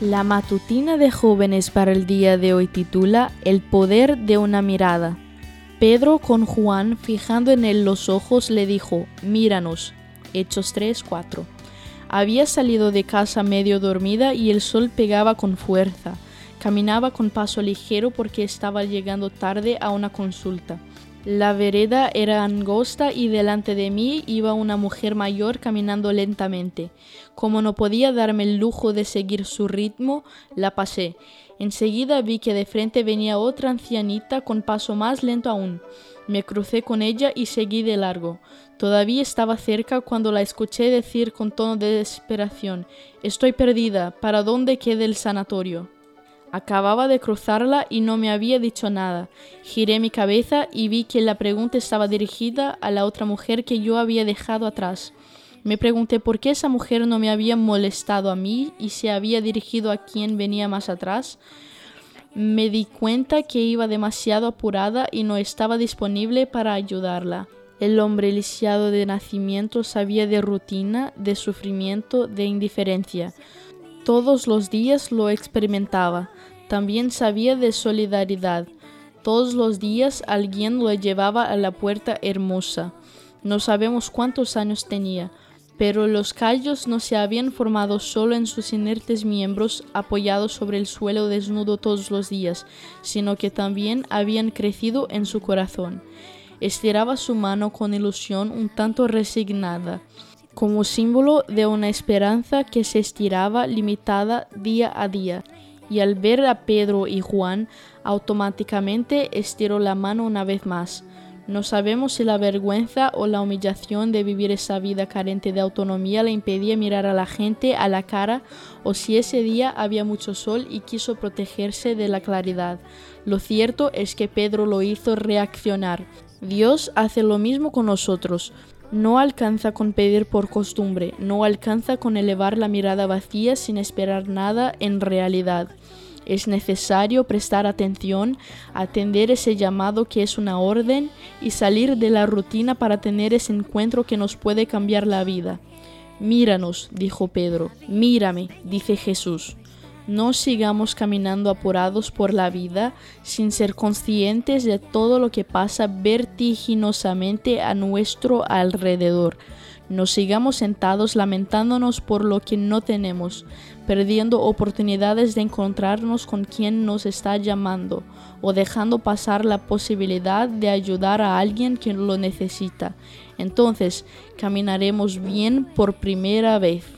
La matutina de jóvenes para el día de hoy titula El poder de una mirada. Pedro con Juan, fijando en él los ojos, le dijo, Míranos. Hechos 3, 4. Había salido de casa medio dormida y el sol pegaba con fuerza. Caminaba con paso ligero porque estaba llegando tarde a una consulta. La vereda era angosta y delante de mí iba una mujer mayor caminando lentamente. Como no podía darme el lujo de seguir su ritmo, la pasé. Enseguida vi que de frente venía otra ancianita con paso más lento aún. Me crucé con ella y seguí de largo. Todavía estaba cerca cuando la escuché decir con tono de desesperación Estoy perdida. ¿Para dónde queda el sanatorio? Acababa de cruzarla y no me había dicho nada. Giré mi cabeza y vi que la pregunta estaba dirigida a la otra mujer que yo había dejado atrás. Me pregunté por qué esa mujer no me había molestado a mí y se había dirigido a quien venía más atrás. Me di cuenta que iba demasiado apurada y no estaba disponible para ayudarla. El hombre lisiado de nacimiento sabía de rutina, de sufrimiento, de indiferencia. Todos los días lo experimentaba. También sabía de solidaridad. Todos los días alguien lo llevaba a la puerta hermosa. No sabemos cuántos años tenía, pero los callos no se habían formado solo en sus inertes miembros apoyados sobre el suelo desnudo todos los días, sino que también habían crecido en su corazón. Estiraba su mano con ilusión un tanto resignada como símbolo de una esperanza que se estiraba limitada día a día, y al ver a Pedro y Juan, automáticamente estiró la mano una vez más. No sabemos si la vergüenza o la humillación de vivir esa vida carente de autonomía le impedía mirar a la gente a la cara o si ese día había mucho sol y quiso protegerse de la claridad. Lo cierto es que Pedro lo hizo reaccionar. Dios hace lo mismo con nosotros. No alcanza con pedir por costumbre, no alcanza con elevar la mirada vacía sin esperar nada en realidad. Es necesario prestar atención, atender ese llamado que es una orden y salir de la rutina para tener ese encuentro que nos puede cambiar la vida. Míranos, dijo Pedro, mírame, dice Jesús. No sigamos caminando apurados por la vida sin ser conscientes de todo lo que pasa vertiginosamente a nuestro alrededor. No sigamos sentados lamentándonos por lo que no tenemos, perdiendo oportunidades de encontrarnos con quien nos está llamando o dejando pasar la posibilidad de ayudar a alguien que lo necesita. Entonces caminaremos bien por primera vez.